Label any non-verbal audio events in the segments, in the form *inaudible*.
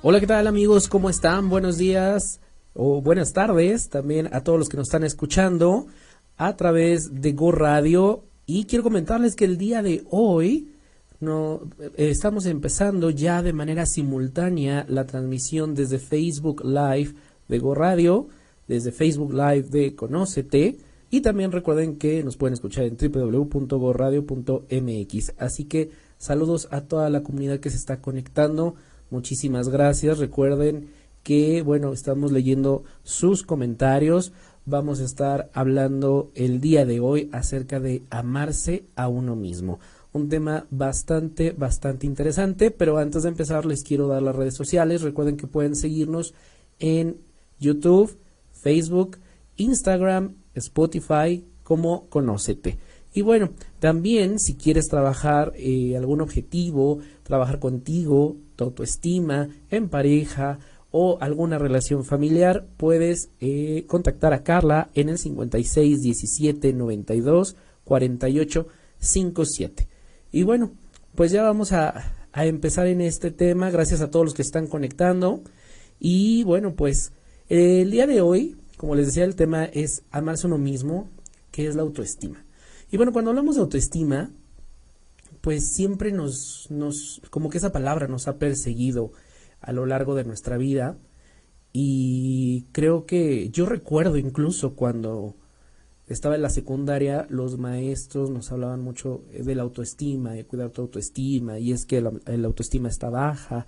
Hola, ¿qué tal amigos? ¿Cómo están? Buenos días o buenas tardes también a todos los que nos están escuchando a través de Go Radio. Y quiero comentarles que el día de hoy no, eh, estamos empezando ya de manera simultánea la transmisión desde Facebook Live de Go Radio, desde Facebook Live de Conócete. Y también recuerden que nos pueden escuchar en www.goradio.mx. Así que saludos a toda la comunidad que se está conectando. Muchísimas gracias. Recuerden que, bueno, estamos leyendo sus comentarios. Vamos a estar hablando el día de hoy acerca de amarse a uno mismo. Un tema bastante, bastante interesante, pero antes de empezar les quiero dar las redes sociales. Recuerden que pueden seguirnos en YouTube, Facebook, Instagram, Spotify como Conócete. Y bueno, también si quieres trabajar eh, algún objetivo, trabajar contigo, tu autoestima, en pareja o alguna relación familiar, puedes eh, contactar a Carla en el 56 17 92 48 57. Y bueno, pues ya vamos a, a empezar en este tema. Gracias a todos los que están conectando. Y bueno, pues el día de hoy, como les decía, el tema es amarse uno mismo, que es la autoestima. Y bueno, cuando hablamos de autoestima, pues siempre nos, nos, como que esa palabra nos ha perseguido a lo largo de nuestra vida. Y creo que yo recuerdo incluso cuando estaba en la secundaria, los maestros nos hablaban mucho de la autoestima, de cuidar tu autoestima, y es que la, autoestima está baja.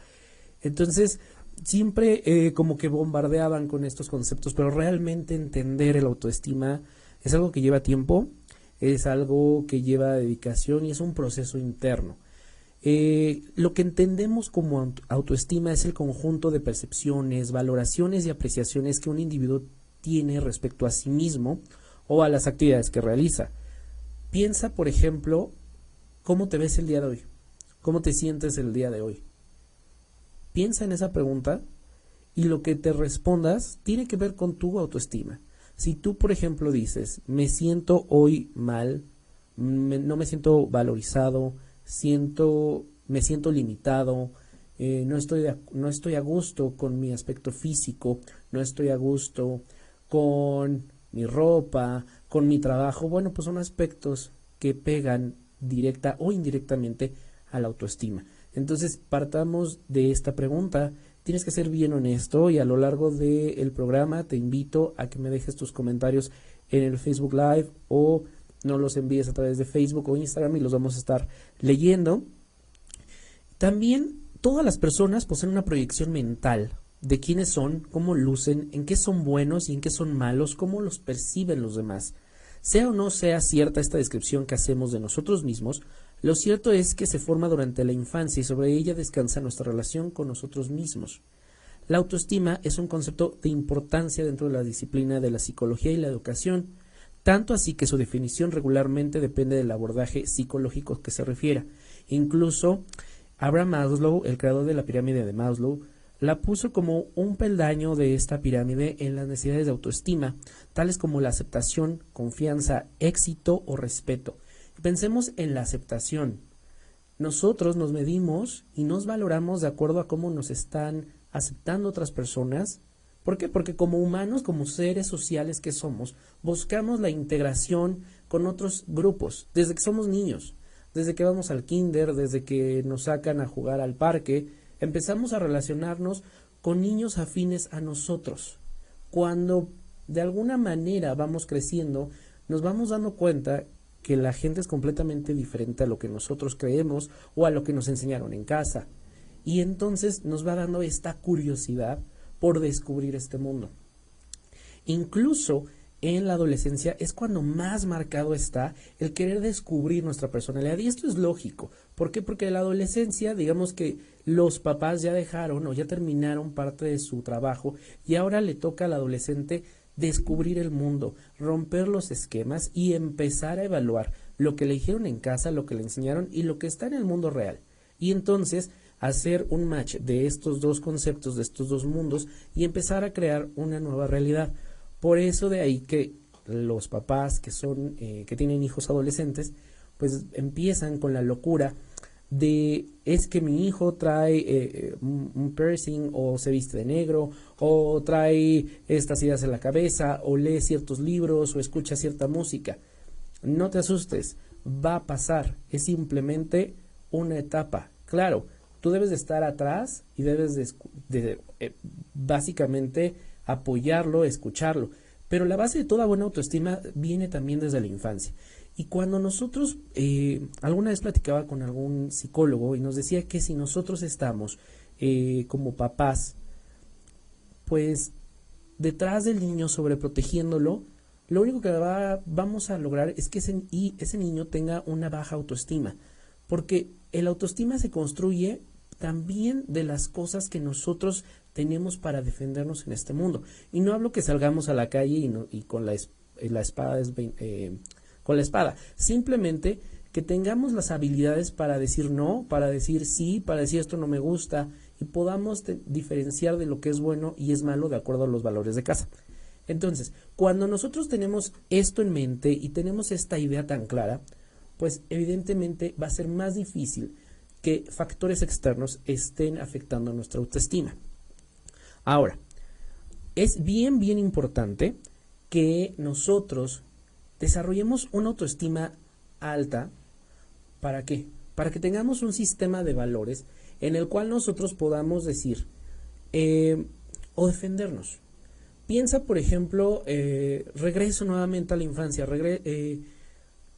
Entonces, siempre eh, como que bombardeaban con estos conceptos, pero realmente entender el autoestima es algo que lleva tiempo, es algo que lleva dedicación y es un proceso interno. Eh, lo que entendemos como autoestima es el conjunto de percepciones, valoraciones y apreciaciones que un individuo tiene respecto a sí mismo o a las actividades que realiza. Piensa, por ejemplo, cómo te ves el día de hoy, cómo te sientes el día de hoy. Piensa en esa pregunta y lo que te respondas tiene que ver con tu autoestima. Si tú, por ejemplo, dices, me siento hoy mal, no me siento valorizado, siento, me siento limitado, eh, no, estoy no estoy a gusto con mi aspecto físico, no estoy a gusto con mi ropa, con mi trabajo, bueno, pues son aspectos que pegan directa o indirectamente a la autoestima. Entonces, partamos de esta pregunta tienes que ser bien honesto y a lo largo del programa te invito a que me dejes tus comentarios en el Facebook Live o no los envíes a través de Facebook o Instagram y los vamos a estar leyendo. También todas las personas poseen una proyección mental de quiénes son, cómo lucen, en qué son buenos y en qué son malos, cómo los perciben los demás. Sea o no sea cierta esta descripción que hacemos de nosotros mismos, lo cierto es que se forma durante la infancia y sobre ella descansa nuestra relación con nosotros mismos. La autoestima es un concepto de importancia dentro de la disciplina de la psicología y la educación, tanto así que su definición regularmente depende del abordaje psicológico que se refiera. Incluso Abraham Maslow, el creador de la pirámide de Maslow, la puso como un peldaño de esta pirámide en las necesidades de autoestima, tales como la aceptación, confianza, éxito o respeto. Pensemos en la aceptación. Nosotros nos medimos y nos valoramos de acuerdo a cómo nos están aceptando otras personas. ¿Por qué? Porque como humanos, como seres sociales que somos, buscamos la integración con otros grupos desde que somos niños, desde que vamos al kinder, desde que nos sacan a jugar al parque, empezamos a relacionarnos con niños afines a nosotros. Cuando de alguna manera vamos creciendo, nos vamos dando cuenta que la gente es completamente diferente a lo que nosotros creemos o a lo que nos enseñaron en casa. Y entonces nos va dando esta curiosidad por descubrir este mundo. Incluso en la adolescencia es cuando más marcado está el querer descubrir nuestra personalidad. Y esto es lógico. ¿Por qué? Porque en la adolescencia, digamos que los papás ya dejaron o ya terminaron parte de su trabajo y ahora le toca al adolescente descubrir el mundo, romper los esquemas y empezar a evaluar lo que le dijeron en casa, lo que le enseñaron y lo que está en el mundo real. Y entonces hacer un match de estos dos conceptos, de estos dos mundos y empezar a crear una nueva realidad. Por eso de ahí que los papás que son, eh, que tienen hijos adolescentes, pues empiezan con la locura de es que mi hijo trae eh, eh, un, piercing o se viste de negro o trae estas ideas en la cabeza o lee ciertos libros o escucha cierta música. No te asustes, va a pasar, es simplemente una etapa. Claro, tú debes de estar atrás y debes de, eh, básicamente apoyarlo, escucharlo. Pero la base de toda buena autoestima viene también desde la infancia. Y cuando nosotros, eh, alguna vez platicaba con algún psicólogo y nos decía que si nosotros estamos eh, como papás, pues detrás del niño sobreprotegiéndolo, lo único que va, vamos a lograr es que ese, y ese niño tenga una baja autoestima. Porque el autoestima se construye también de las cosas que nosotros tenemos para defendernos en este mundo. Y no hablo que salgamos a la calle y, y con la, la espada es, eh, la espada. Simplemente que tengamos las habilidades para decir no, para decir sí, para decir esto no me gusta y podamos diferenciar de lo que es bueno y es malo de acuerdo a los valores de casa. Entonces, cuando nosotros tenemos esto en mente y tenemos esta idea tan clara, pues evidentemente va a ser más difícil que factores externos estén afectando nuestra autoestima. Ahora, es bien, bien importante que nosotros desarrollemos una autoestima alta. ¿Para qué? Para que tengamos un sistema de valores en el cual nosotros podamos decir eh, o defendernos. Piensa, por ejemplo, eh, regreso nuevamente a la infancia, eh,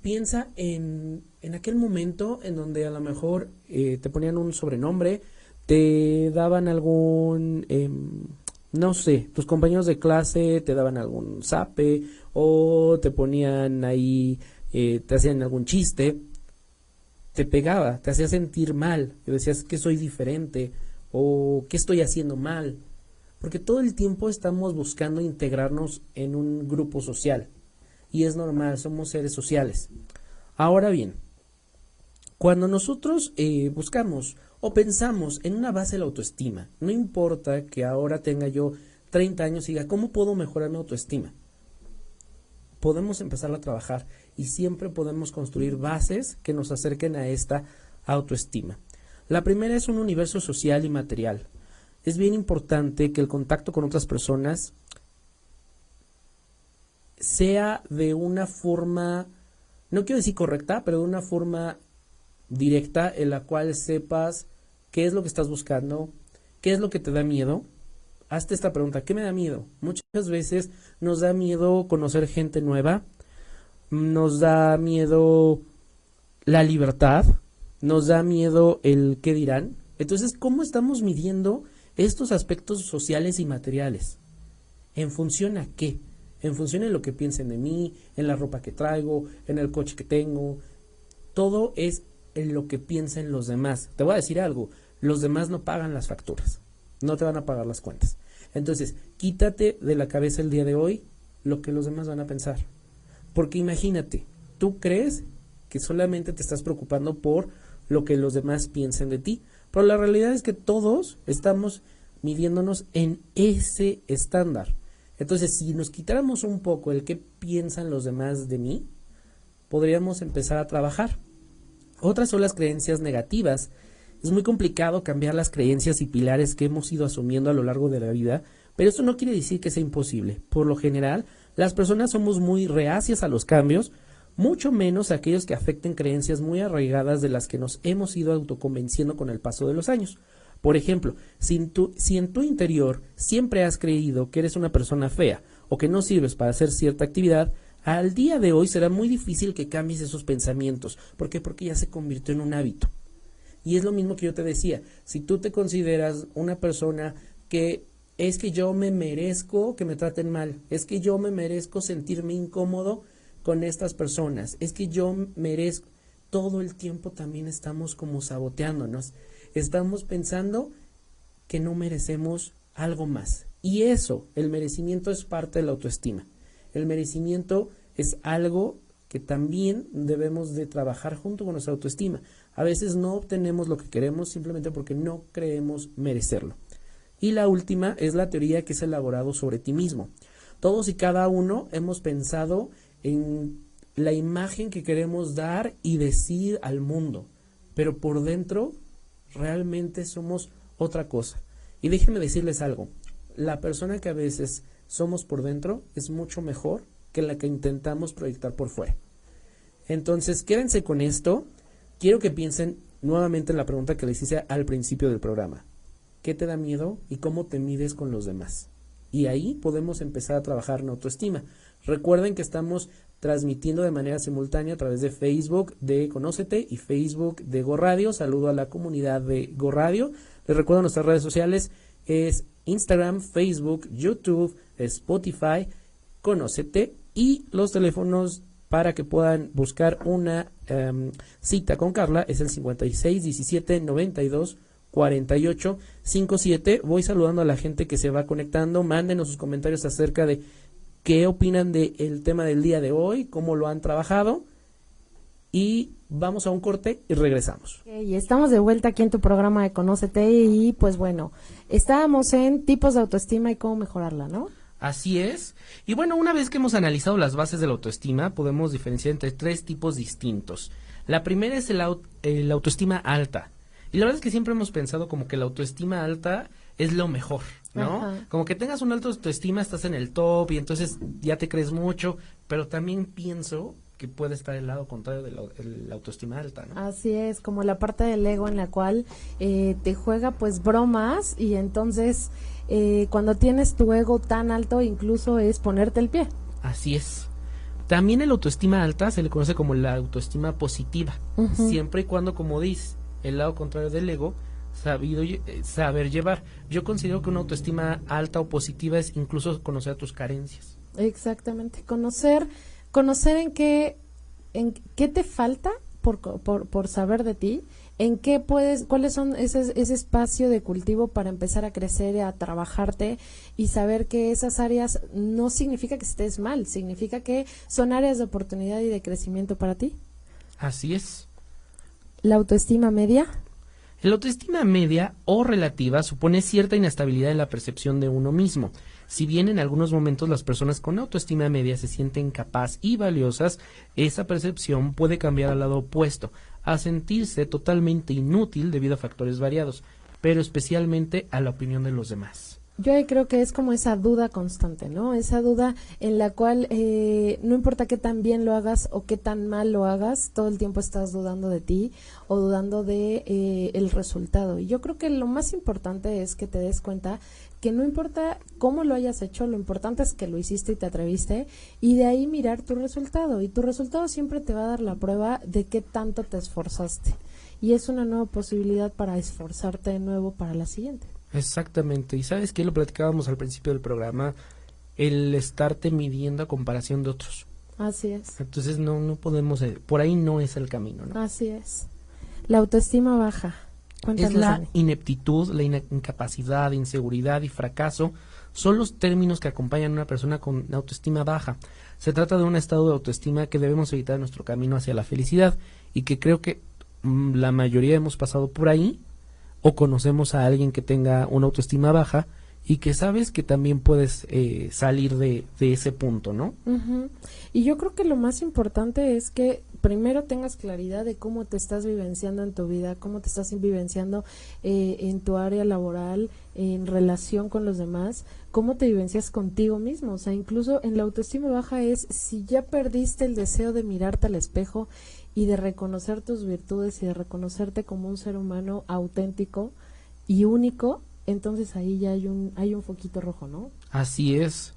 piensa en, en, aquel momento en donde a lo mejor te ponían un sobrenombre, te daban algún em, no sé, tus compañeros de clase te daban algún zape o te ponían ahí, eh, te hacían algún chiste, te pegaba, te hacía sentir mal, y decías que soy diferente o que estoy haciendo mal, porque todo el tiempo estamos buscando integrarnos en un grupo social y es normal, somos seres sociales. Ahora bien, cuando nosotros eh, buscamos o pensamos en una base de la autoestima. No importa que ahora tenga yo 30 años y diga, ¿cómo puedo mejorar mi autoestima? Podemos empezar a trabajar y siempre podemos construir bases que nos acerquen a esta autoestima. La primera es un universo social y material. Es bien importante que el contacto con otras personas sea de una forma, no quiero decir correcta, pero de una forma directa en la cual sepas qué es lo que estás buscando, qué es lo que te da miedo. Hazte esta pregunta, ¿qué me da miedo? Muchas veces nos da miedo conocer gente nueva, nos da miedo la libertad, nos da miedo el qué dirán. Entonces, ¿cómo estamos midiendo estos aspectos sociales y materiales? ¿En función a qué? En función de lo que piensen de mí, en la ropa que traigo, en el coche que tengo. Todo es en lo que piensen los demás. Te voy a decir algo, los demás no pagan las facturas, no te van a pagar las cuentas. Entonces, quítate de la cabeza el día de hoy lo que los demás van a pensar. Porque imagínate, tú crees que solamente te estás preocupando por lo que los demás piensen de ti, pero la realidad es que todos estamos midiéndonos en ese estándar. Entonces, si nos quitáramos un poco el que piensan los demás de mí, podríamos empezar a trabajar. Otras son las creencias negativas es muy complicado cambiar las creencias y pilares que hemos ido asumiendo a lo largo de la vida, pero esto no quiere decir que sea imposible. Por lo general, las personas somos muy reacias a los cambios, mucho menos aquellos que afecten creencias muy arraigadas de las que nos hemos ido autoconvenciendo con el paso de los años. Por ejemplo, si en, tu, si en tu interior siempre has creído que eres una persona fea o que no sirves para hacer cierta actividad, al día de hoy será muy difícil que cambies esos pensamientos. ¿Por qué? Porque ya se convirtió en un hábito. Y es lo mismo que yo te decía, si tú te consideras una persona que es que yo me merezco que me traten mal, es que yo me merezco sentirme incómodo con estas personas, es que yo merezco, todo el tiempo también estamos como saboteándonos, estamos pensando que no merecemos algo más. Y eso, el merecimiento es parte de la autoestima. El merecimiento es algo que también debemos de trabajar junto con nuestra autoestima. A veces no obtenemos lo que queremos simplemente porque no creemos merecerlo. Y la última es la teoría que es elaborado sobre ti mismo. Todos y cada uno hemos pensado en la imagen que queremos dar y decir al mundo. pero por dentro realmente somos otra cosa. Y déjenme decirles algo, la persona que a veces somos por dentro es mucho mejor que la que intentamos proyectar por fuera. Entonces, quédense con esto. Quiero que piensen nuevamente en la pregunta que les hice al principio del programa. ¿Qué te da miedo y cómo te mides con los demás? Y ahí podemos empezar a trabajar en autoestima. Recuerden que estamos transmitiendo de manera simultánea a través de Facebook de Conócete y Facebook de Go Radio. Saludo a la comunidad de Go Radio. Les recuerdo nuestras redes sociales es Instagram, Facebook, YouTube, Spotify, Conócete y los teléfonos para que puedan buscar una em, cita con Carla es el 56 17 92 48 57. Voy saludando a la gente que se va conectando. Mándenos sus comentarios acerca de qué opinan del tema del día de hoy, cómo lo han trabajado. Y vamos a un corte y regresamos. y estamos de vuelta aquí en tu programa de Conócete y pues bueno, estábamos en tipos de autoestima y cómo mejorarla, ¿no? Así es. Y bueno, una vez que hemos analizado las bases de la autoestima, podemos diferenciar entre tres tipos distintos. La primera es la autoestima alta. Y la verdad es que siempre hemos pensado como que la autoestima alta es lo mejor, ¿no? Como que tengas una alta autoestima, estás en el top y entonces ya te crees mucho, pero también pienso que puede estar el lado contrario de la, autoestima alta, ¿no? Así es, como la parte del ego en la cual eh, te juega pues bromas y entonces eh, cuando tienes tu ego tan alto incluso es ponerte el pie. Así es. También el autoestima alta se le conoce como la autoestima positiva, siempre y cuando, como dices, el lado contrario del ego, sabido eh, saber llevar. Yo considero que una autoestima alta o positiva es incluso conocer tus carencias. Exactamente, conocer, conocer en qué, en qué te falta por, por, por saber de ti, en qué puedes, cuáles son ese, ese espacio de cultivo para empezar a crecer, a trabajarte y saber que esas áreas no significa que estés mal, significa que son áreas de oportunidad y de crecimiento para ti. Así es. ¿La autoestima media? La autoestima media o relativa supone cierta inestabilidad en la percepción de uno mismo. Si bien en algunos momentos las personas con autoestima media se sienten capaz y valiosas, esa percepción puede cambiar al lado opuesto, a sentirse totalmente inútil debido a factores variados, pero especialmente a la opinión de los demás. Yo creo que es como esa duda constante, ¿no? Esa duda en la cual eh, no importa qué tan bien lo hagas o qué tan mal lo hagas, todo el tiempo estás dudando de ti o dudando de eh, el resultado. Y yo creo que lo más importante es que te des cuenta que no importa cómo lo hayas hecho, lo importante es que lo hiciste y te atreviste y de ahí mirar tu resultado. Y tu resultado siempre te va a dar la prueba de qué tanto te esforzaste. Y es una nueva posibilidad para esforzarte de nuevo para la siguiente. Exactamente. Y sabes que lo platicábamos al principio del programa, el estarte midiendo a comparación de otros. Así es. Entonces no, no podemos, eh, por ahí no es el camino, ¿no? Así es. La autoestima baja. Es la ineptitud, la incapacidad, inseguridad y fracaso son los términos que acompañan a una persona con autoestima baja. Se trata de un estado de autoestima que debemos evitar en nuestro camino hacia la felicidad y que creo que mm, la mayoría hemos pasado por ahí o conocemos a alguien que tenga una autoestima baja y que sabes que también puedes eh, salir de, ese punto, ¿no? Y yo creo que lo más importante es que primero tengas claridad de cómo te estás vivenciando en tu vida, cómo te estás vivenciando eh, en tu área laboral, en relación con los demás, cómo te vivencias contigo mismo. O sea, incluso en la autoestima baja es si ya perdiste el deseo de mirarte al espejo y de reconocer tus virtudes y de reconocerte como un ser humano auténtico y único, entonces ahí ya hay un, hay un foquito rojo, ¿no? Así es.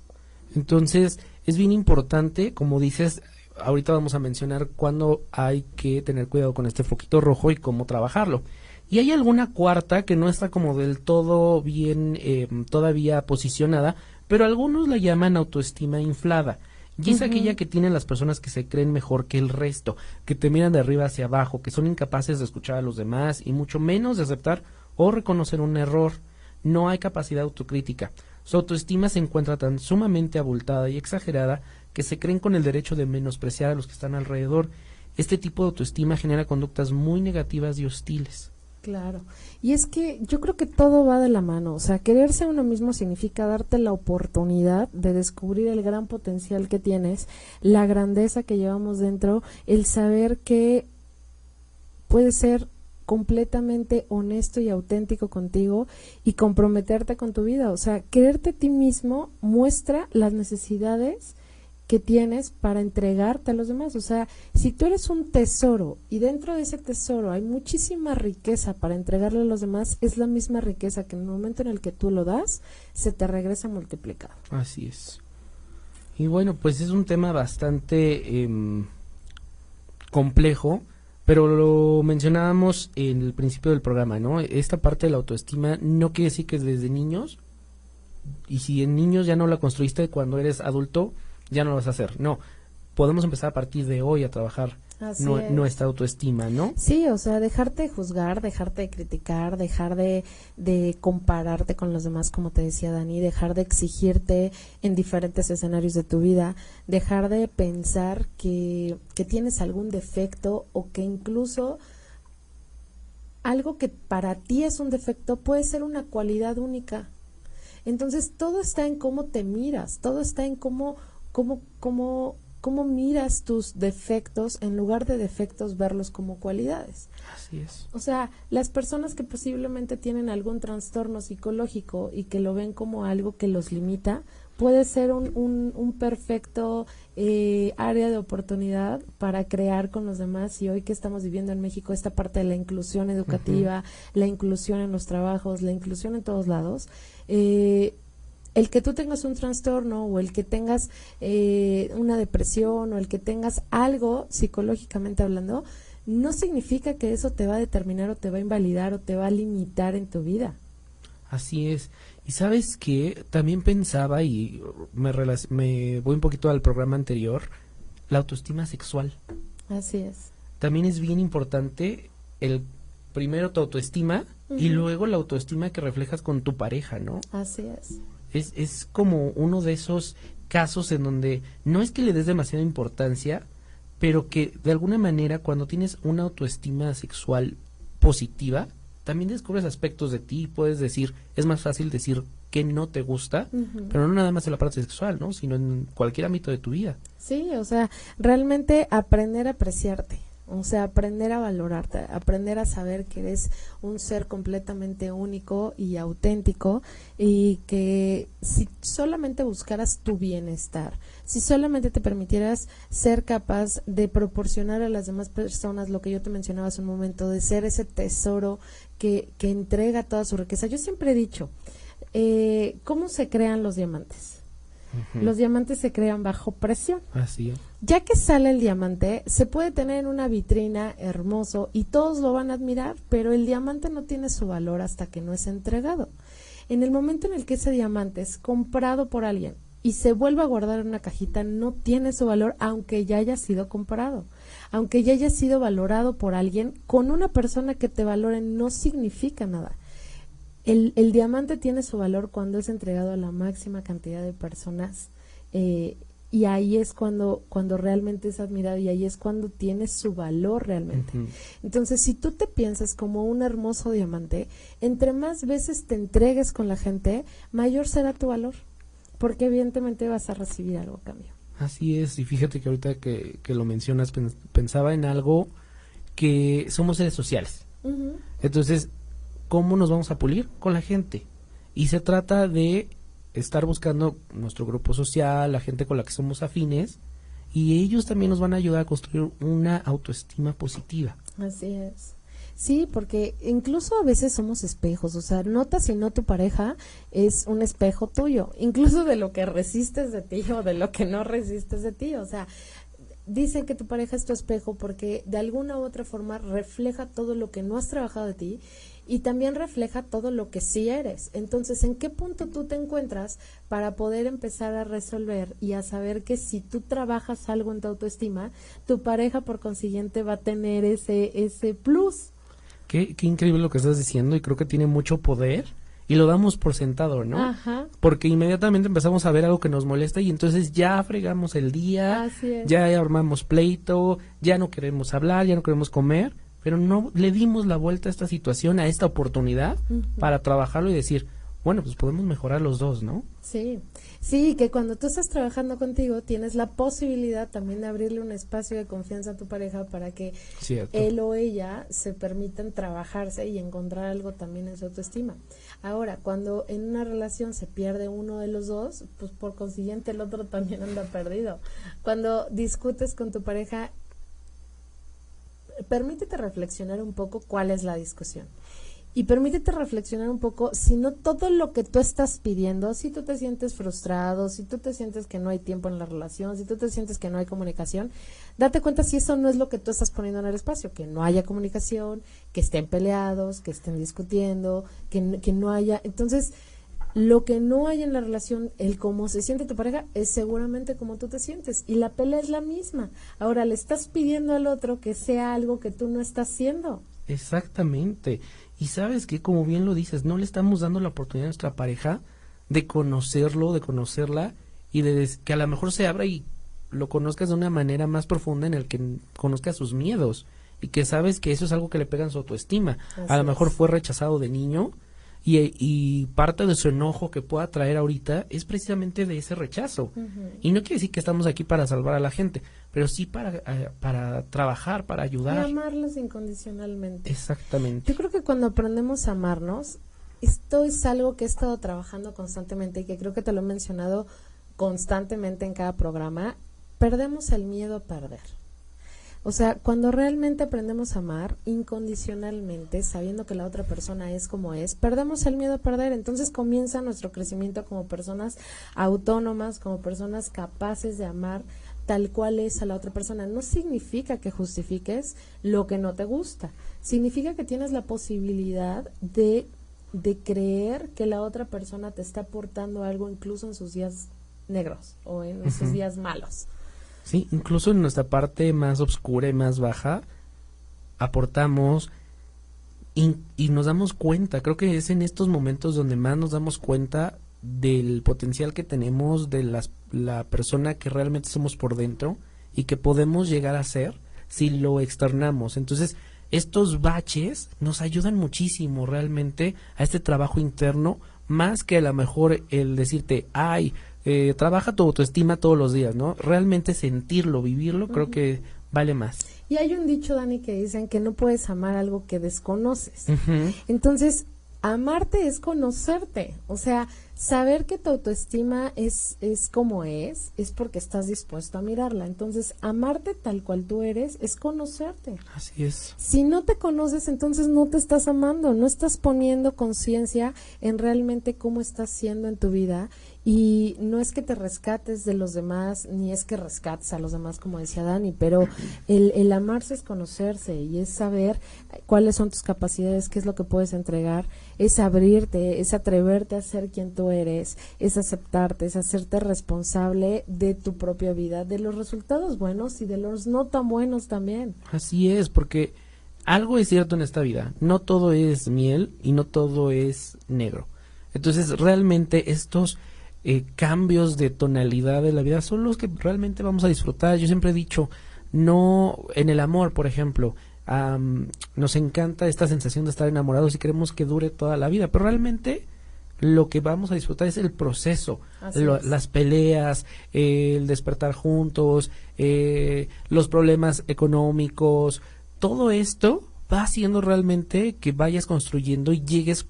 Entonces, es bien importante, como dices, ahorita vamos a mencionar cuándo hay que tener cuidado con este foquito rojo y cómo trabajarlo. Y hay alguna cuarta que no está como del todo bien eh, todavía posicionada, pero algunos la llaman autoestima inflada. Y es aquella que tienen las personas que se creen mejor que el resto, que te miran de arriba hacia abajo, que son incapaces de escuchar a los demás y mucho menos de aceptar o reconocer un error. No hay capacidad autocrítica. Su autoestima se encuentra tan sumamente abultada y exagerada que se creen con el derecho de menospreciar a los que están alrededor. Este tipo de autoestima genera conductas muy negativas y hostiles. Claro. Y es que yo creo que todo va de la mano. O sea, quererse a uno mismo significa darte la oportunidad de descubrir el gran potencial que tienes, la grandeza que llevamos dentro, el saber que puedes ser completamente honesto y auténtico contigo y comprometerte con tu vida. O sea, quererte a ti mismo muestra las necesidades que tienes para entregarte a los demás. O sea, si tú eres un tesoro y dentro de ese tesoro hay muchísima riqueza para entregarle a los demás, es la misma riqueza que en el momento en el que tú lo das, se te regresa multiplicado. Así es. Y bueno, pues es un tema bastante em, complejo, pero lo mencionábamos en el principio del programa, ¿no? Esta parte de la autoestima no quiere decir que es desde niños, y si en niños ya no la construiste cuando eres adulto, ya no lo vas a hacer. No, podemos empezar a partir de hoy a trabajar nuestra autoestima, ¿no? Sí, o sea, dejarte de juzgar, dejarte de criticar, dejar de, de compararte con los demás, como te decía Dani, dejar de exigirte en diferentes escenarios de tu vida, dejar de pensar que, que tienes algún defecto o que incluso algo que para ti es un defecto puede ser una cualidad única. Entonces todo está en cómo te miras, todo está en cómo cómo, cómo, cómo miras tus defectos en lugar de defectos verlos como cualidades. Así es. O sea, las personas que posiblemente tienen algún trastorno psicológico y que lo ven como algo que los limita, puede ser un, un, perfecto eh, área de oportunidad para crear con los demás y hoy que estamos viviendo en México esta parte de la inclusión educativa, la inclusión en los trabajos, la inclusión en todos lados, eh, el que tú tengas un trastorno o el que tengas eh, una depresión o el que tengas algo psicológicamente hablando, no significa que eso te va a determinar o te va a invalidar o te va a limitar en tu vida. Así es. Y sabes que también pensaba, y me, me voy un poquito al programa anterior, la autoestima sexual. Así es. También es bien importante el primero tu autoestima y luego la autoestima que reflejas con tu pareja, ¿no? Así es es, es como uno de esos casos en donde no es que le des demasiada importancia, pero que de alguna manera cuando tienes una autoestima sexual positiva, también descubres aspectos de ti y puedes decir, es más fácil decir que no te gusta, pero no nada más en la parte sexual, ¿no? Sino en cualquier ámbito de tu vida. Sí, o sea, realmente aprender a apreciarte. O sea, aprender a valorarte, aprender a saber que eres un ser completamente único y auténtico y que si solamente buscaras tu bienestar, si solamente te permitieras ser capaz de proporcionar a las demás personas lo que yo te mencionaba hace un momento, de ser ese tesoro que, que entrega toda su riqueza. Yo siempre he dicho, eh, ¿cómo se crean los diamantes? Los diamantes se crean bajo presión. Así es. Ya que sale el diamante, se puede tener en una vitrina hermoso y todos lo van a admirar, pero el diamante no tiene su valor hasta que no es entregado. En el momento en el que ese diamante es comprado por alguien y se vuelve a guardar en una cajita, no tiene su valor aunque ya haya sido comprado. Aunque ya haya sido valorado por alguien, con una persona que te valore no significa nada. El, el, diamante tiene su valor cuando es entregado a la máxima cantidad de personas eh, y ahí es cuando, cuando realmente es admirado y ahí es cuando tiene su valor realmente. Entonces, si tú te piensas como un hermoso diamante, entre más veces te entregues con la gente, mayor será tu valor, porque evidentemente vas a recibir algo a cambio. Así es, y fíjate que ahorita que, que lo mencionas, pensaba en algo que somos seres sociales. Entonces, ¿cómo nos vamos a pulir? Con la gente. Y se trata de estar buscando nuestro grupo social, la gente con la que somos afines, y ellos también nos van a ayudar a construir una autoestima positiva. Así es. Sí, porque incluso a veces somos espejos, o sea, nota si no tu pareja es un espejo tuyo, *laughs* incluso de lo que resistes de ti o de lo que no resistes de ti, o sea, dicen que tu pareja es tu espejo porque de alguna u otra forma refleja todo lo que no has trabajado de ti y también refleja todo lo que sí eres. Entonces, ¿en qué punto tú te encuentras para poder empezar a resolver y a saber que si tú trabajas algo en tu autoestima, tu pareja por consiguiente va a tener ese, ese plus? Qué, qué increíble lo que estás diciendo y creo que tiene mucho poder y lo damos por sentado, ¿no? Ajá. Porque inmediatamente empezamos a ver algo que nos molesta y entonces ya fregamos el día, ya armamos pleito, ya no queremos hablar, ya no queremos comer pero no le dimos la vuelta a esta situación, a esta oportunidad para trabajarlo y decir, bueno, pues podemos mejorar los dos, ¿no? Sí, sí, que cuando tú estás trabajando contigo tienes la posibilidad también de abrirle un espacio de confianza a tu pareja para que él o ella se permitan trabajarse y encontrar algo también en su autoestima. Ahora, cuando en una relación se pierde uno de los dos, pues por consiguiente el otro *laughs* también anda perdido. Cuando discutes con tu pareja, permítete reflexionar un poco cuál es la discusión. Y permítete reflexionar un poco si no todo lo que tú estás pidiendo, si tú te sientes frustrado, si tú te sientes que no hay tiempo en la relación, si tú te sientes que no hay comunicación, date cuenta si eso no es lo que tú estás poniendo en el espacio, que no haya comunicación, que estén peleados, que estén discutiendo, que, que no haya... Entonces, lo que no hay en la relación, el cómo se siente tu pareja, es seguramente como tú te sientes. Y la pelea es la misma. Ahora le estás pidiendo al otro que sea algo que tú no estás haciendo. Exactamente. Y sabes que, como bien lo dices, no le estamos dando la oportunidad a nuestra pareja de conocerlo, de conocerla y de que a lo mejor se abra y lo conozcas de una manera más profunda en el que conozca sus miedos y que sabes que eso es algo que le pega en su autoestima. a lo mejor fue rechazado de niño y, parte de su enojo que pueda traer ahorita es precisamente de ese rechazo. Y no quiere decir que estamos aquí para salvar a la gente, pero sí para, eh, para trabajar, para ayudar. Y amarlos incondicionalmente. Exactamente. Yo creo que cuando aprendemos a amarnos, esto es algo que he estado trabajando constantemente y que creo que te lo he mencionado constantemente en cada programa, perdemos el miedo a perder. O sea, cuando realmente aprendemos a amar incondicionalmente, sabiendo que la otra persona es como es, perdemos el miedo a perder. Entonces comienza nuestro crecimiento como personas autónomas, como personas capaces de amar tal cual es a la otra persona. No significa que justifiques lo que no te gusta. Significa que tienes la posibilidad de, de creer que la otra persona te está aportando algo incluso en sus días negros o en sus días malos. Sí, incluso en nuestra parte más oscura y más baja, aportamos y, nos damos cuenta. Creo que es en estos momentos donde más nos damos cuenta del potencial que tenemos, de las, la persona que realmente somos por dentro y que podemos llegar a ser si lo externamos. Entonces, estos baches nos ayudan muchísimo realmente a este trabajo interno, más que a lo mejor el decirte, ay, eh, trabaja tu autoestima todos los días, ¿no? Realmente sentirlo, vivirlo, creo que vale más. Y hay un dicho, Dani, que dicen que no puedes amar algo que desconoces. Entonces, amarte es conocerte. O sea, saber que tu autoestima es, es como es, es porque estás dispuesto a mirarla. Entonces, amarte tal cual tú eres es conocerte. Así es. Si no te conoces, entonces no te estás amando, no estás poniendo conciencia en realmente cómo estás siendo en tu vida y no es que te rescates de los demás, ni es que rescates a los demás, como decía Dani, pero el, el amarse es conocerse y es saber cuáles son tus capacidades, qué es lo que puedes entregar, es abrirte, es atreverte a ser quien tú eres, es aceptarte, es hacerte responsable de tu propia vida, de los resultados buenos y de los no tan buenos también. Así es, porque algo es cierto en esta vida, no todo es miel y no todo es negro. Entonces, realmente estos eh, cambios de tonalidad de la vida son los que realmente vamos a disfrutar. Yo siempre he dicho, no en el amor, por ejemplo, nos encanta esta sensación de estar enamorados y queremos que dure toda la vida, pero realmente lo que vamos a disfrutar es el proceso, las peleas, el despertar juntos, eh, los problemas económicos, todo esto va haciendo realmente que vayas construyendo y llegues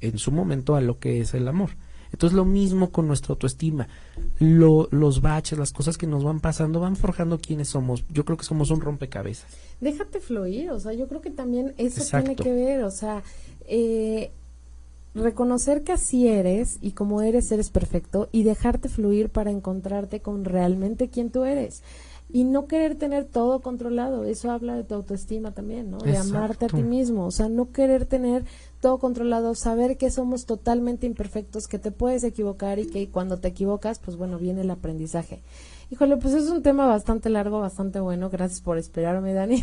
en su momento a lo que es el amor. Entonces lo mismo con nuestra autoestima. los baches, las cosas que nos van pasando van forjando quiénes somos. Yo creo que somos un rompecabezas. Déjate fluir, o sea, yo creo que también eso tiene que ver, o sea, eh, reconocer que así eres y como eres, eres perfecto y dejarte fluir para encontrarte con realmente quién tú eres y no querer tener todo controlado. Eso habla de tu autoestima también, ¿no? De amarte a ti mismo. O sea, no querer tener todo controlado, saber que somos totalmente imperfectos, que te puedes equivocar y que cuando te equivocas, pues bueno, viene el aprendizaje. Híjole, pues es un tema bastante largo, bastante bueno. Gracias por esperarme, Dani.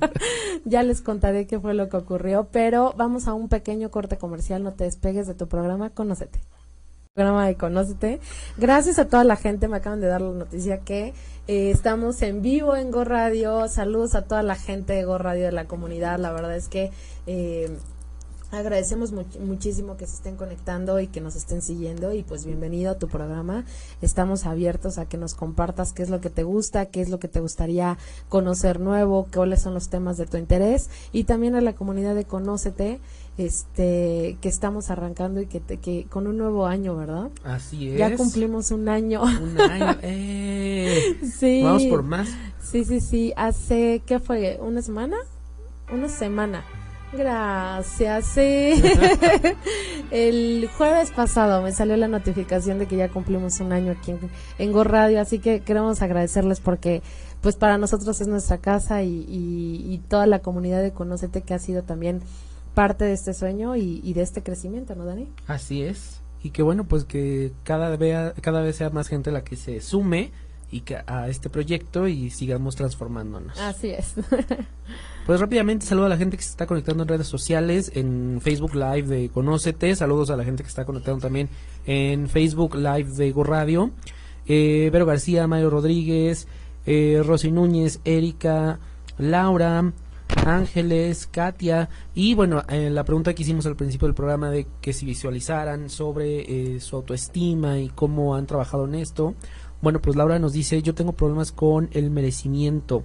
*laughs* ya les contaré qué fue lo que ocurrió, pero vamos a un pequeño corte comercial. No te despegues de tu programa, conócete. Programa de Conócete. Gracias a toda la gente, me acaban de dar la noticia que eh, estamos en vivo en Go Radio. Saludos a toda la gente de Go Radio de la comunidad. La verdad es que eh, Agradecemos muchísimo que se estén conectando y que nos estén siguiendo y pues bienvenido a tu programa. Estamos abiertos a que nos compartas qué es lo que te gusta, qué es lo que te gustaría conocer nuevo, cuáles son los temas de tu interés y también a la comunidad de Conócete este que estamos arrancando y que, que con un nuevo año, ¿verdad? Así es. Ya cumplimos un año. Un año. *laughs* Eh. Sí. Vamos por más. Sí, sí, sí. Hace, ¿qué fue? ¿Una semana? Una semana Gracias, sí. *laughs* el jueves pasado me salió la notificación de que ya cumplimos un año aquí en, Go Radio, así que queremos agradecerles porque pues para nosotros es nuestra casa y, toda la comunidad de Conocete que ha sido también parte de este sueño y, de este crecimiento, ¿no, Dani? Así es. Y que bueno, pues que cada, vez, cada vez sea más gente la que se sume y que, a este proyecto y sigamos transformándonos. Así es. *laughs* Pues rápidamente saludo a la gente que se está conectando en redes sociales, en Facebook Live de Conócete, saludos a la gente que está conectando también en Facebook Live de Go Radio, eh, Vero García, Mario Rodríguez, eh, Rosy Núñez, Erika, Laura, Ángeles, Katia y bueno, eh, la pregunta que hicimos al principio del programa de que si visualizaran sobre eh, su autoestima y cómo han trabajado en esto. Bueno, pues Laura nos dice, yo tengo problemas con el merecimiento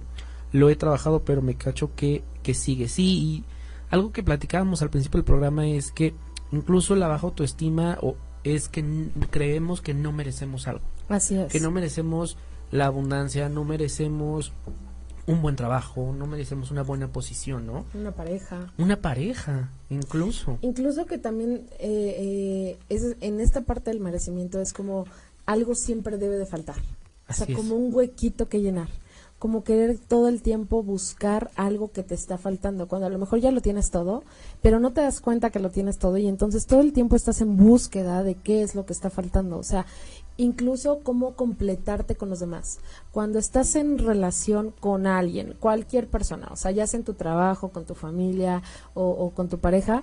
lo he trabajado, pero me cacho que, que sigue. Sí, y algo que platicábamos al principio del programa es que incluso la baja autoestima o es que creemos que no merecemos algo. Así es. Que no merecemos la abundancia, no merecemos un buen trabajo, no merecemos una buena posición, ¿no? Una pareja. Una pareja, incluso. Incluso que también eh, eh, es, en esta parte del merecimiento es como algo siempre debe de faltar. o sea, como un huequito que llenar como querer todo el tiempo buscar algo que te está faltando, cuando a lo mejor ya lo tienes todo, pero no te das cuenta que lo tienes todo y entonces todo el tiempo estás en búsqueda de qué es lo que está faltando, o sea, incluso cómo completarte con los demás. Cuando estás en relación con alguien, cualquier persona, o sea, ya sea en tu trabajo, con tu familia o, con tu pareja,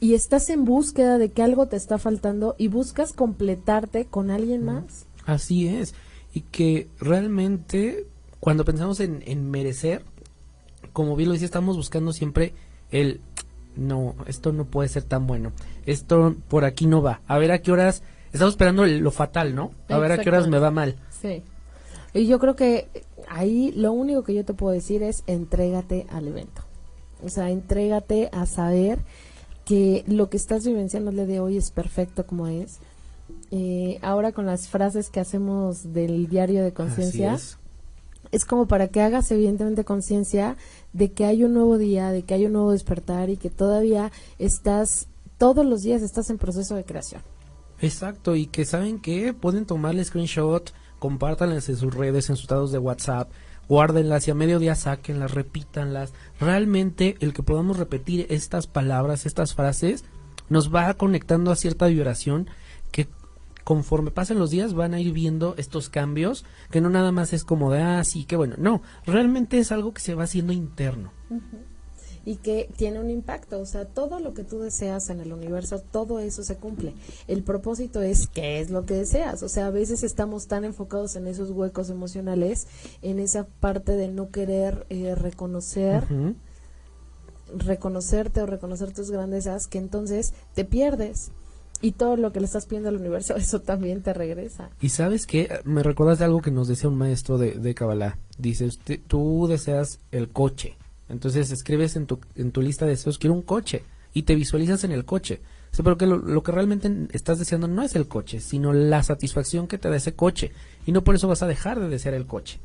y estás en búsqueda de que algo te está faltando y buscas completarte con alguien más. Así es, y que realmente cuando pensamos en, merecer, como bien lo decía, estamos buscando siempre el no, esto no puede ser tan bueno. Esto por aquí no va. A ver a qué horas. Estamos esperando lo fatal, ¿no? A ver a qué horas me va mal. Sí. Y yo creo que ahí lo único que yo te puedo decir es entrégate al evento. O sea, entrégate a saber que lo que estás vivenciando el día de hoy es perfecto como es. Eh, ahora con las frases que hacemos del diario de conciencia, es como para que hagas evidentemente conciencia de que hay un nuevo día, de que hay un nuevo despertar y que todavía estás, todos los días estás en proceso de creación. Exacto, y que saben que pueden tomarle screenshot, compártanlas en sus redes, en sus estados de WhatsApp, guárdenlas y a mediodía sáquenlas, repítanlas. Realmente el que podamos repetir estas palabras, estas frases, nos va conectando a cierta vibración que conforme pasen los días van a ir viendo estos cambios, que no nada más es como de, ah, sí, qué bueno, no, realmente es algo que se va haciendo interno. Y que tiene un impacto, o sea, todo lo que tú deseas en el universo, todo eso se cumple. El propósito es qué es lo que deseas, o sea, a veces estamos tan enfocados en esos huecos emocionales, en esa parte de no querer eh, reconocer. reconocerte o reconocer tus grandezas que entonces te pierdes y todo lo que le estás pidiendo al universo, *laughs* eso también te regresa. Y sabes qué, me recuerdas de algo que nos decía un maestro de, de Kabbalah. Dice, usted, tú deseas el coche. Entonces escribes en tu, en tu lista de deseos, quiero un coche. Y te visualizas en el coche. O pero que lo, que realmente estás deseando no es el coche, sino la satisfacción que te da ese coche. Y no por eso vas a dejar de desear el coche.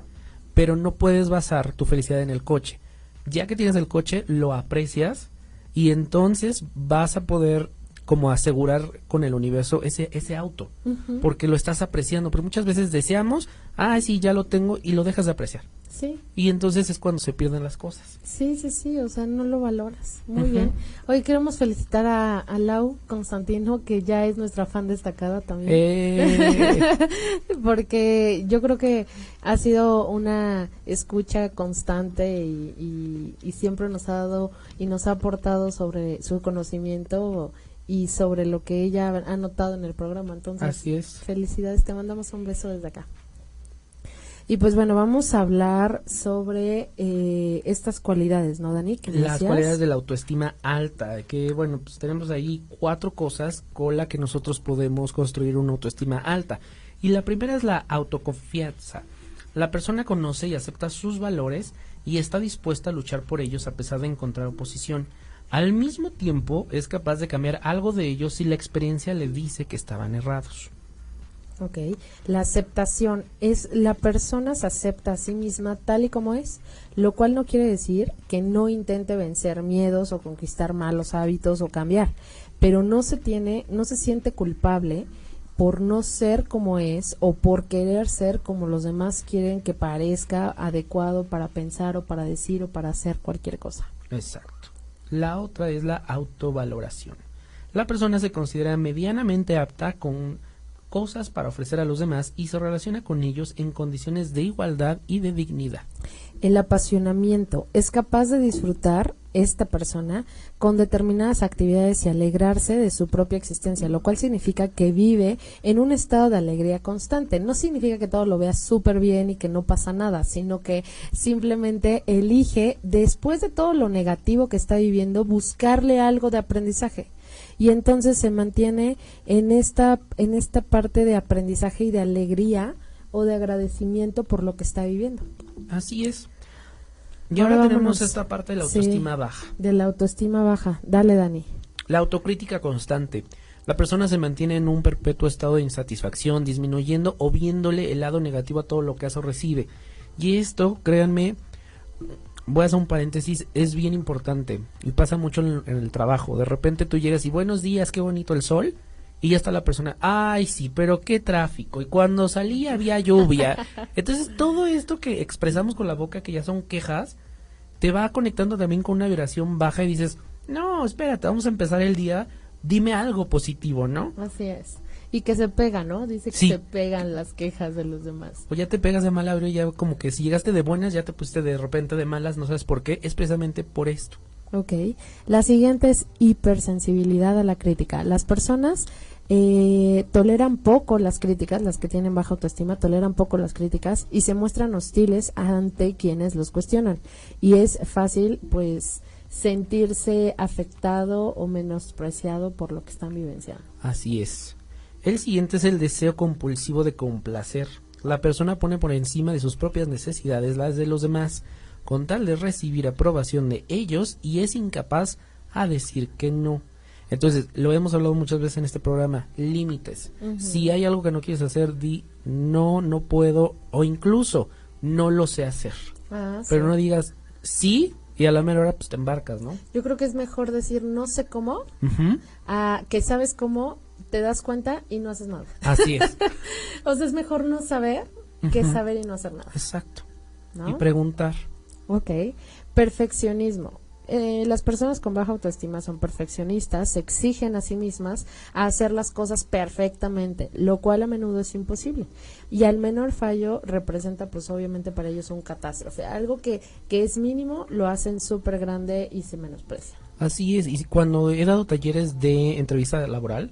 Pero no puedes basar tu felicidad en el coche. Ya que tienes el coche, lo aprecias y entonces vas a poder como asegurar con el universo ese, ese auto, porque lo estás apreciando, pero muchas veces deseamos, ah, sí, ya lo tengo y lo dejas de apreciar. Sí. Y entonces es cuando se pierden las cosas. Sí, sí, sí, o sea, no lo valoras. Muy bien. Hoy queremos felicitar a, Lau Constantino, que ya es nuestra fan destacada también. Eh. *laughs* Porque yo creo que ha sido una escucha constante y, y siempre nos ha dado y nos ha aportado sobre su conocimiento y sobre lo que ella ha notado en el programa. Entonces, Así es. felicidades, te mandamos un beso desde acá. Y pues bueno, vamos a hablar sobre eh, estas cualidades, ¿no, Dani? Las cualidades de la autoestima alta, que bueno, pues tenemos ahí cuatro cosas con las que nosotros podemos construir una autoestima alta. Y la primera es la autoconfianza. La persona conoce y acepta sus valores y está dispuesta a luchar por ellos a pesar de encontrar oposición. Al mismo tiempo es capaz de cambiar algo de ellos si la experiencia le dice que estaban errados. Ok, la aceptación es la persona se acepta a sí misma tal y como es, lo cual no quiere decir que no intente vencer miedos o conquistar malos hábitos o cambiar, pero no se tiene, no se siente culpable por no ser como es o por querer ser como los demás quieren que parezca adecuado para pensar o para decir o para hacer cualquier cosa. Exacto. La otra es la autovaloración. La persona se considera medianamente apta con cosas para ofrecer a los demás y se relaciona con ellos en condiciones de igualdad y de dignidad. El apasionamiento es capaz de disfrutar esta persona con determinadas actividades y alegrarse de su propia existencia, lo cual significa que vive en un estado de alegría constante. No significa que todo lo vea súper bien y que no pasa nada, sino que simplemente elige, después de todo lo negativo que está viviendo, buscarle algo de aprendizaje y entonces se mantiene en esta en esta parte de aprendizaje y de alegría o de agradecimiento por lo que está viviendo. Así es. Y ahora, tenemos esta parte de la autoestima baja. De la autoestima baja. Dale, Dani. La autocrítica constante. La persona se mantiene en un perpetuo estado de insatisfacción, disminuyendo o viéndole el lado negativo a todo lo que hace o recibe. Y esto, créanme, voy a hacer un paréntesis, es bien importante y pasa mucho en, el trabajo. De repente tú llegas y buenos días, qué bonito el sol. Y ya está la persona, ay sí, pero qué tráfico. Y cuando salí había lluvia. *laughs* Entonces todo esto que expresamos con la boca, que ya son quejas, te va conectando también con una vibración baja y dices, no, espérate, vamos a empezar el día, dime algo positivo, ¿no? Así es. Y que se pega, ¿no? Dice que se pegan las quejas de los demás. O ya te pegas de mala, y ya como que si llegaste de buenas, ya te pusiste de repente de malas, no sabes por qué, es precisamente por esto. Ok. La siguiente es hipersensibilidad a la crítica. Las personas eh, toleran poco las críticas, las que tienen baja autoestima toleran poco las críticas y se muestran hostiles ante quienes los cuestionan. Y es fácil, pues, sentirse afectado o menospreciado por lo que están vivenciando. Así es. El siguiente es el deseo compulsivo de complacer. La persona pone por encima de sus propias necesidades las de los demás, con tal de recibir aprobación de ellos y es incapaz a decir que no. Entonces, lo hemos hablado muchas veces en este programa, límites. Si hay algo que no quieres hacer, di no, no puedo o incluso no lo sé hacer. Ah, Pero no digas sí y a la mera hora pues te embarcas, ¿no? Yo creo que es mejor decir no sé cómo a que sabes cómo te das cuenta y no haces nada. Así es. *laughs* o sea, es mejor no saber que saber y no hacer nada. Exacto. Y preguntar. Ok. Perfeccionismo. Eh, las personas con baja autoestima son perfeccionistas, se exigen a sí mismas a hacer las cosas perfectamente, lo cual a menudo es imposible. Y al menor fallo representa pues obviamente para ellos un catástrofe. Algo que, que es mínimo lo hacen súper grande y se menosprecia. Así es, y cuando he dado talleres de entrevista laboral,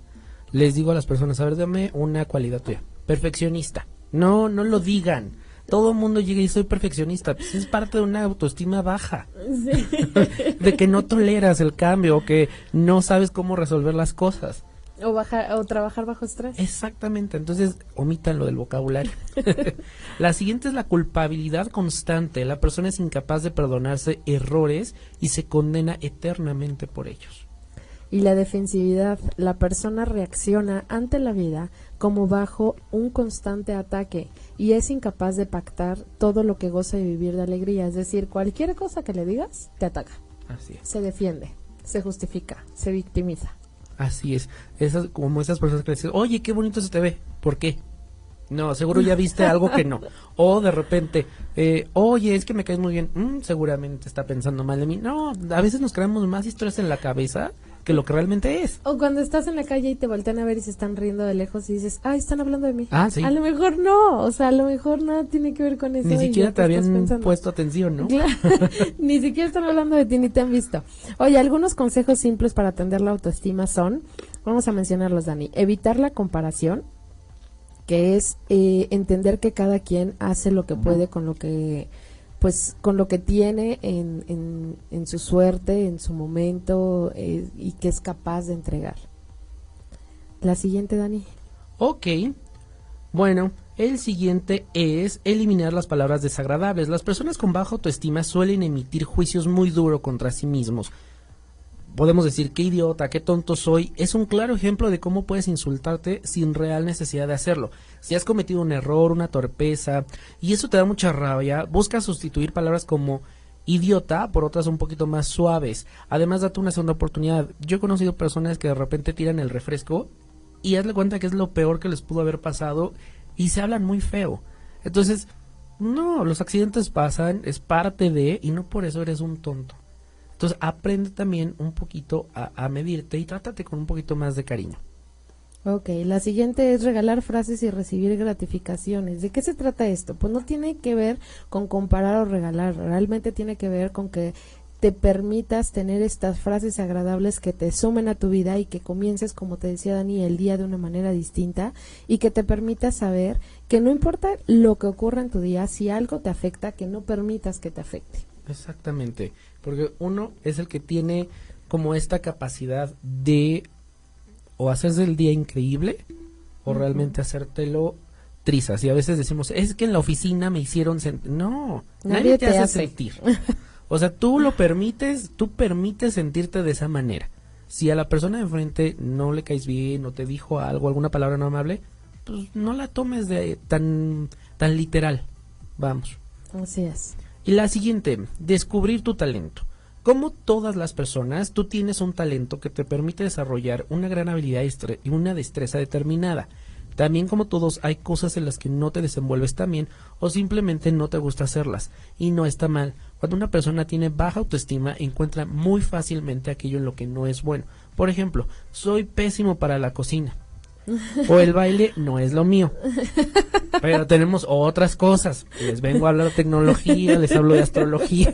les digo a las personas, a ver, dame una cualidad tuya. Perfeccionista. No, no lo digan. Todo el mundo llega y soy perfeccionista. Pues es parte de una autoestima baja. *laughs* de que no toleras el cambio o que no sabes cómo resolver las cosas. O, bajar, o trabajar bajo estrés. Exactamente, entonces omitan lo del vocabulario. *laughs* la siguiente es la culpabilidad constante. La persona es incapaz de perdonarse errores y se condena eternamente por ellos y la defensividad, la persona reacciona ante la vida como bajo un constante ataque y es incapaz de pactar todo lo que goza de vivir de alegría. Es decir, cualquier cosa que le digas, te ataca. Así Se defiende, se justifica, se victimiza. Así es. Esas, como esas personas que dicen, oye, qué bonito se te ve. ¿Por qué? No, seguro ya viste algo que no. *laughs* O de repente, eh, oye, es que me caes muy bien. Mm, seguramente está pensando mal de mí. No, a veces nos creamos más historias en la cabeza que lo que realmente es. O cuando estás en la calle y te voltean a ver y se están riendo de lejos y dices, ay, están hablando de mí. Ah, sí. A lo mejor no, o sea, a lo mejor nada tiene que ver con eso. Ni siquiera te habían puesto atención, ¿no? *laughs* ni siquiera están hablando de ti ni te han visto. Oye, algunos consejos simples para atender la autoestima son, vamos a mencionarlos, Dani, evitar la comparación, que es eh, entender que cada quien hace lo que puede con lo que pues con lo que tiene en, en, su suerte, en su momento eh, y que es capaz de entregar. La siguiente, Dani. Ok. Bueno, el siguiente es eliminar las palabras desagradables. Las personas con baja autoestima suelen emitir juicios muy duros contra sí mismos podemos decir qué idiota, qué tonto soy, es un claro ejemplo de cómo puedes insultarte sin real necesidad de hacerlo. Si has cometido un error, una torpeza, y eso te da mucha rabia, busca sustituir palabras como idiota por otras un poquito más suaves. Además, date una segunda oportunidad. Yo he conocido personas que de repente tiran el refresco y hazle cuenta que es lo peor que les pudo haber pasado y se hablan muy feo. Entonces, no, los accidentes pasan, es parte de, y no por eso eres un tonto. Entonces aprende también un poquito a, medirte y trátate con un poquito más de cariño. Ok, la siguiente es regalar frases y recibir gratificaciones. ¿De qué se trata esto? Pues no tiene que ver con comparar o regalar, realmente tiene que ver con que te permitas tener estas frases agradables que te sumen a tu vida y que comiences, como te decía Dani, el día de una manera distinta y que te permitas saber que no importa lo que ocurra en tu día, si algo te afecta, que no permitas que te afecte. Exactamente, porque uno es el que tiene como esta capacidad de o hacerse el día increíble o realmente hacértelo trizas. Y a veces decimos, es que en la oficina me hicieron sentir. No, nadie, te, hace, sentir. o sea, tú lo permites, tú permites sentirte de esa manera. Si a la persona de enfrente no le caes bien o te dijo algo, alguna palabra no amable, pues no la tomes de tan, tan literal. Vamos. Así es. Y la siguiente, descubrir tu talento. Como todas las personas, tú tienes un talento que te permite desarrollar una gran habilidad y una destreza determinada. También como todos hay cosas en las que no te desenvuelves tan bien o simplemente no te gusta hacerlas. Y no está mal. Cuando una persona tiene baja autoestima encuentra muy fácilmente aquello en lo que no es bueno. Por ejemplo, soy pésimo para la cocina o el baile no es lo mío. Pero tenemos otras cosas. Les vengo a hablar de tecnología, les hablo de astrología.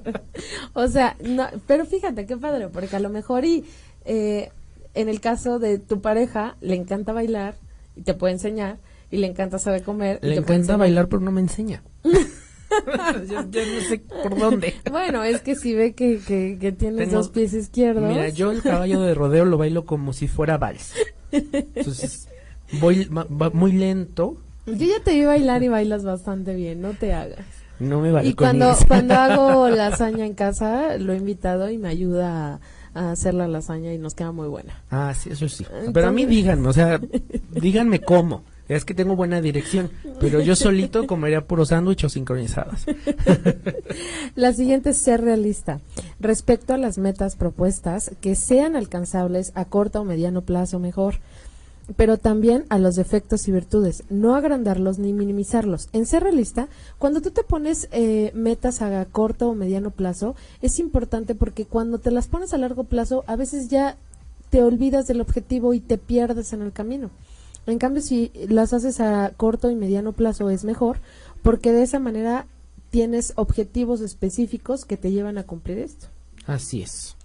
*laughs* o sea, no, pero fíjate qué padre, porque a lo mejor y eh, en el caso de tu pareja le encanta bailar y te puede enseñar y le encanta saber comer. Le encanta bailar pero no me enseña. *laughs* yo, no sé por dónde. Bueno, es que si ve que, que, tienes dos pies izquierdos. Mira, yo el caballo de rodeo lo bailo como si fuera vals. Entonces, voy muy lento. Yo ya te vi bailar y bailas bastante bien, no te hagas. No me vale Y cuando, cuando hago *laughs* lasaña en casa, lo he invitado y me ayuda a, hacer la lasaña y nos queda muy buena. Ah, sí, eso sí. Pero a mí díganme, o sea, díganme cómo. Es que tengo buena dirección, pero yo solito *laughs* comería puros sándwiches sincronizados. *laughs* La siguiente es ser realista. Respecto a las metas propuestas, que sean alcanzables a corto o mediano plazo mejor pero también a los defectos y virtudes, no agrandarlos ni minimizarlos. En ser realista, cuando tú te pones eh, metas a corto o mediano plazo, es importante porque cuando te las pones a largo plazo, a veces ya te olvidas del objetivo y te pierdes en el camino. En cambio, si las haces a corto y mediano plazo es mejor, porque de esa manera tienes objetivos específicos que te llevan a cumplir esto. Así es.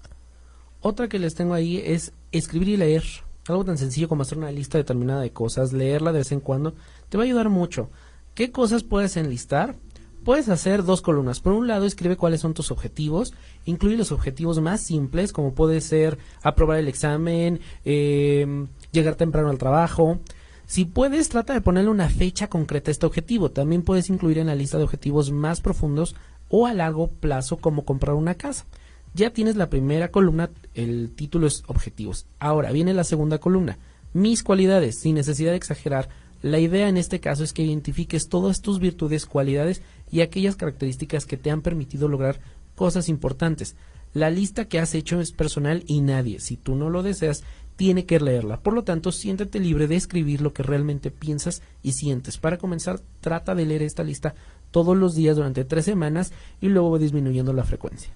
Otra que les tengo ahí es escribir y leer. Algo tan sencillo como hacer una lista determinada de cosas, leerla de vez en cuando, te va a ayudar mucho. ¿Qué cosas puedes enlistar? Puedes hacer dos columnas. Por un lado, escribe cuáles son tus objetivos. Incluye los objetivos más simples, como puede ser aprobar el examen, eh, llegar temprano al trabajo. Si puedes, trata de ponerle una fecha concreta a este objetivo. También puedes incluir en la lista de objetivos más profundos o a largo plazo como comprar una casa. Ya tienes la primera columna, el título es objetivos. Ahora viene la segunda columna, mis cualidades, sin necesidad de exagerar. La idea en este caso es que identifiques todas tus virtudes, cualidades y aquellas características que te han permitido lograr cosas importantes. La lista que has hecho es personal y nadie, si tú no lo deseas, tiene que leerla. Por lo tanto, siéntete libre de escribir lo que realmente piensas y sientes. Para comenzar, trata de leer esta lista todos los días durante tres semanas y luego disminuyendo la frecuencia.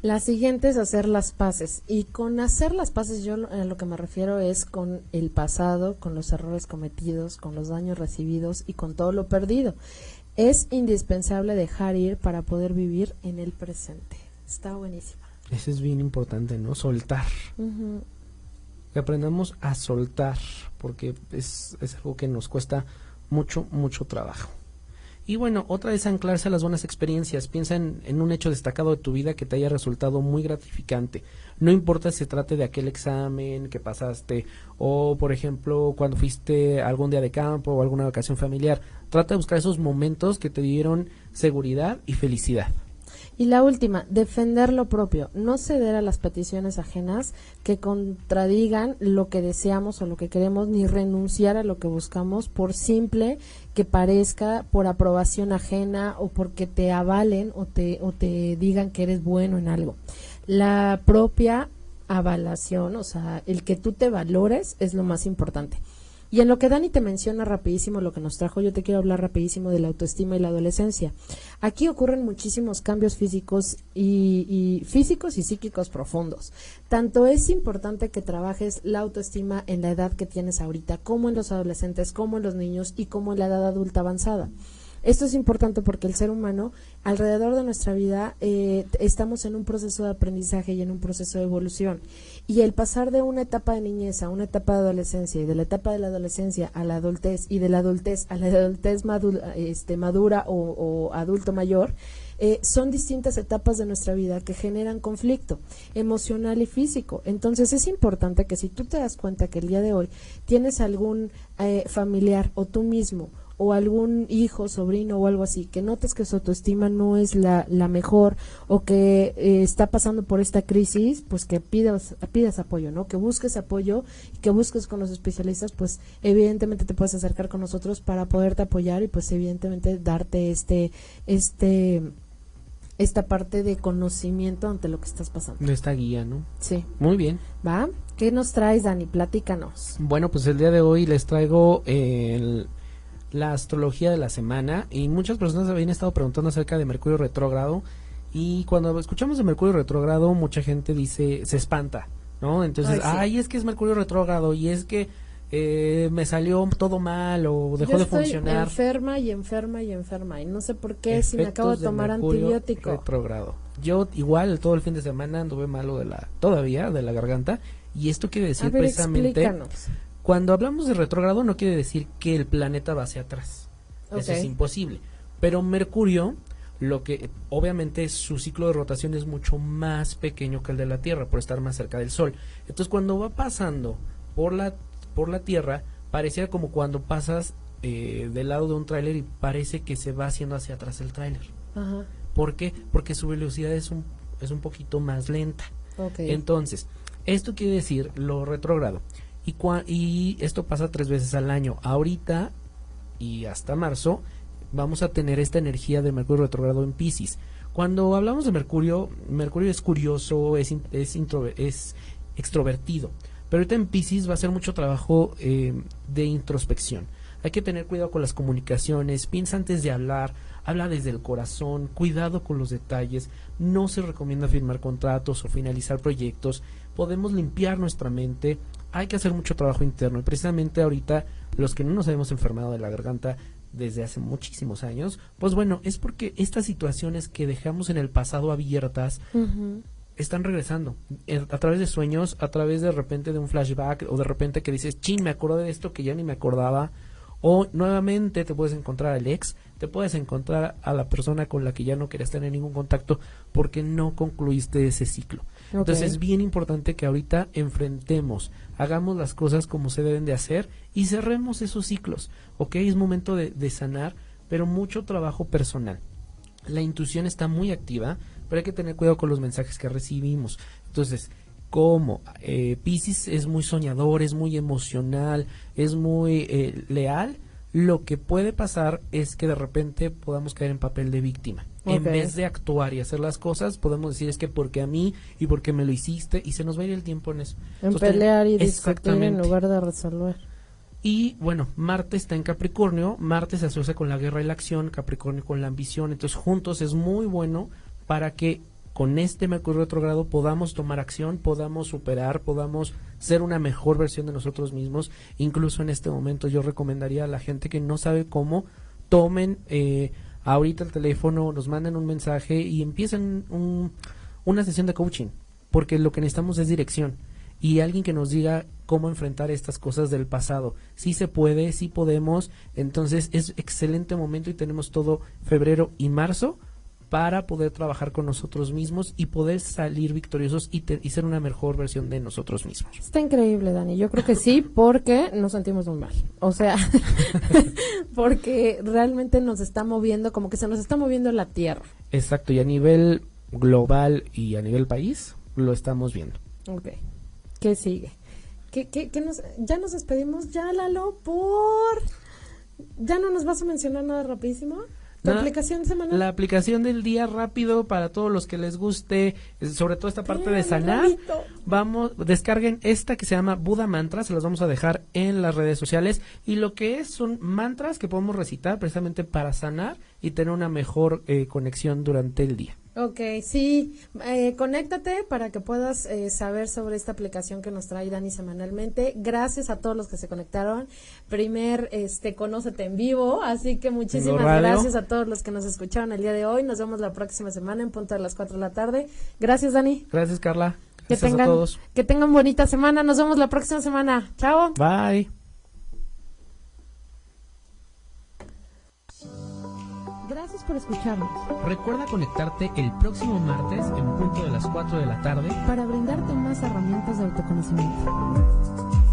La siguiente es hacer las paces. Y con hacer las paces yo a lo que me refiero es con el pasado, con los errores cometidos, con los daños recibidos y con todo lo perdido. Es indispensable dejar ir para poder vivir en el presente. Está buenísima. Eso es bien importante, ¿no? Soltar que aprendamos a soltar, porque es, es algo que nos cuesta mucho, mucho trabajo. Y bueno, otra es anclarse a las buenas experiencias. Piensa en, un hecho destacado de tu vida que te haya resultado muy gratificante. No importa si se trate de aquel examen que pasaste o, por ejemplo, cuando fuiste algún día de campo o alguna vacación familiar. Trata de buscar esos momentos que te dieron seguridad y felicidad. Y la última, defender lo propio, no ceder a las peticiones ajenas que contradigan lo que deseamos o lo que queremos, ni renunciar a lo que buscamos por simple que parezca, por aprobación ajena o porque te avalen o te, o te digan que eres bueno en algo. La propia avalación, o sea, el que tú te valores es lo más importante. Y en lo que Dani te menciona rapidísimo lo que nos trajo, yo te quiero hablar rapidísimo de la autoestima y la adolescencia. Aquí ocurren muchísimos cambios físicos y, físicos y psíquicos profundos. Tanto es importante que trabajes la autoestima en la edad que tienes ahorita, como en los adolescentes, como en los niños y como en la edad adulta avanzada. Esto es importante porque el ser humano, alrededor de nuestra vida, eh, estamos en un proceso de aprendizaje y en un proceso de evolución. Y el pasar de una etapa de niñez a una etapa de adolescencia y de la etapa de la adolescencia a la adultez y de la adultez a la adultez madura, este, o, adulto mayor, eh, son distintas etapas de nuestra vida que generan conflicto emocional y físico. Entonces es importante que si tú te das cuenta que el día de hoy tienes algún eh, familiar o tú mismo o algún hijo, sobrino o algo así, que notes que su autoestima no es la, la mejor o que eh, está pasando por esta crisis, pues que pidas, pidas apoyo, ¿no? Que busques apoyo y que busques con los especialistas, pues evidentemente te puedes acercar con nosotros para poderte apoyar y pues evidentemente darte este, este, esta parte de conocimiento ante lo que estás pasando. De esta guía, ¿no? Sí. Muy bien. ¿Va? ¿Qué nos traes, Dani? Platícanos. Bueno, pues el día de hoy les traigo el la astrología de la semana y muchas personas habían estado preguntando acerca de Mercurio retrógrado y cuando escuchamos de Mercurio retrógrado mucha gente dice se espanta, ¿no? Entonces, ay, es que es Mercurio retrógrado y es que eh, me salió todo mal o dejó de funcionar. enferma y enferma y enferma y no sé por qué si me acabo de tomar antibiótico. Retrógrado. Yo igual todo el fin de semana anduve malo de la todavía de la garganta y esto quiere decir precisamente cuando hablamos de retrógrado no quiere decir que el planeta va hacia atrás. Eso es imposible. Pero Mercurio, lo que obviamente su ciclo de rotación es mucho más pequeño que el de la Tierra por estar más cerca del Sol. Entonces cuando va pasando por la por la Tierra parecía como cuando pasas eh, del lado de un tráiler y parece que se va haciendo hacia atrás el tráiler. ¿Por qué? Porque su velocidad es un es un poquito más lenta. Entonces esto quiere decir lo retrógrado y, y esto pasa tres veces al año. Ahorita y hasta marzo vamos a tener esta energía de Mercurio retrogrado en Pisces. Cuando hablamos de Mercurio, Mercurio es curioso, es, es, es extrovertido, pero ahorita en Pisces va a ser mucho trabajo eh, de introspección. Hay que tener cuidado con las comunicaciones, piensa antes de hablar, habla desde el corazón, cuidado con los detalles, no se recomienda firmar contratos o finalizar proyectos, podemos limpiar nuestra mente, hay que hacer mucho trabajo interno y precisamente ahorita los que no nos habíamos enfermado de la garganta desde hace muchísimos años, pues bueno, es porque estas situaciones que dejamos en el pasado abiertas están regresando a través de sueños, a través de repente de un flashback o de repente que dices, chin, me acordé de esto que ya ni me acordaba. O nuevamente te puedes encontrar al ex, te puedes encontrar a la persona con la que ya no querías tener ningún contacto porque no concluiste ese ciclo. Entonces es bien importante que ahorita enfrentemos, hagamos las cosas como se deben de hacer y cerremos esos ciclos. ¿Ok? Es momento de, sanar, pero mucho trabajo personal. La intuición está muy activa, pero hay que tener cuidado con los mensajes que recibimos. Entonces, como eh, Pisces es muy soñador, es muy emocional, es muy eh, leal, lo que puede pasar es que de repente podamos caer en papel de víctima. En vez de actuar y hacer las cosas, podemos decir es que porque a mí y porque me lo hiciste y se nos va a ir el tiempo en eso. En pelear y discutir en lugar de resolver. Y bueno, Marte está en Capricornio, Marte se asocia con la guerra y la acción, Capricornio con la ambición, entonces juntos es muy bueno para que con este Mercurio retrogrado podamos tomar acción, podamos superar, podamos ser una mejor versión de nosotros mismos. Incluso en este momento yo recomendaría a la gente que no sabe cómo, tomen eh, ahorita el teléfono, nos manden un mensaje y empiecen una sesión de coaching, porque lo que necesitamos es dirección. y alguien que nos diga cómo enfrentar estas cosas del pasado. Sí se puede, sí podemos, entonces es excelente momento y tenemos todo febrero y marzo para poder trabajar con nosotros mismos y poder salir victoriosos y, y, ser una mejor versión de nosotros mismos. Está increíble, Dani. Yo creo que sí, porque nos sentimos muy mal. O sea, *laughs* porque realmente nos está moviendo, como que se nos está moviendo la tierra. Exacto, y a nivel global y a nivel país lo estamos viendo. Ok. ¿Qué sigue? ¿Qué, qué, qué nos, ya nos despedimos, ya Lalo, por... ¿Ya no nos vas a mencionar nada rapidísimo? ¿La aplicación semanal? La aplicación del día rápido para todos los que les guste, eh, sobre todo esta parte de sanar. Vamos, descarguen esta que se llama Buda Mantras, se las vamos a dejar en las redes sociales. Y lo que es son mantras que podemos recitar precisamente para sanar y tener una mejor eh, conexión durante el día. Ok, sí, eh, conéctate para que puedas eh, saber sobre esta aplicación que nos trae Dani semanalmente. Gracias a todos los que se conectaron. Primer, este, conócete en vivo, así que muchísimas gracias a todos los que nos escucharon el día de hoy. Nos vemos la próxima semana en punto de las 4 de la tarde. Gracias, Dani. Gracias, Carla. que tengan, a todos. Que tengan bonita semana. Nos vemos la próxima semana. Chao. Bye. Gracias por escucharnos. Recuerda conectarte el próximo martes en punto de las 4 de la tarde para brindarte más herramientas de autoconocimiento.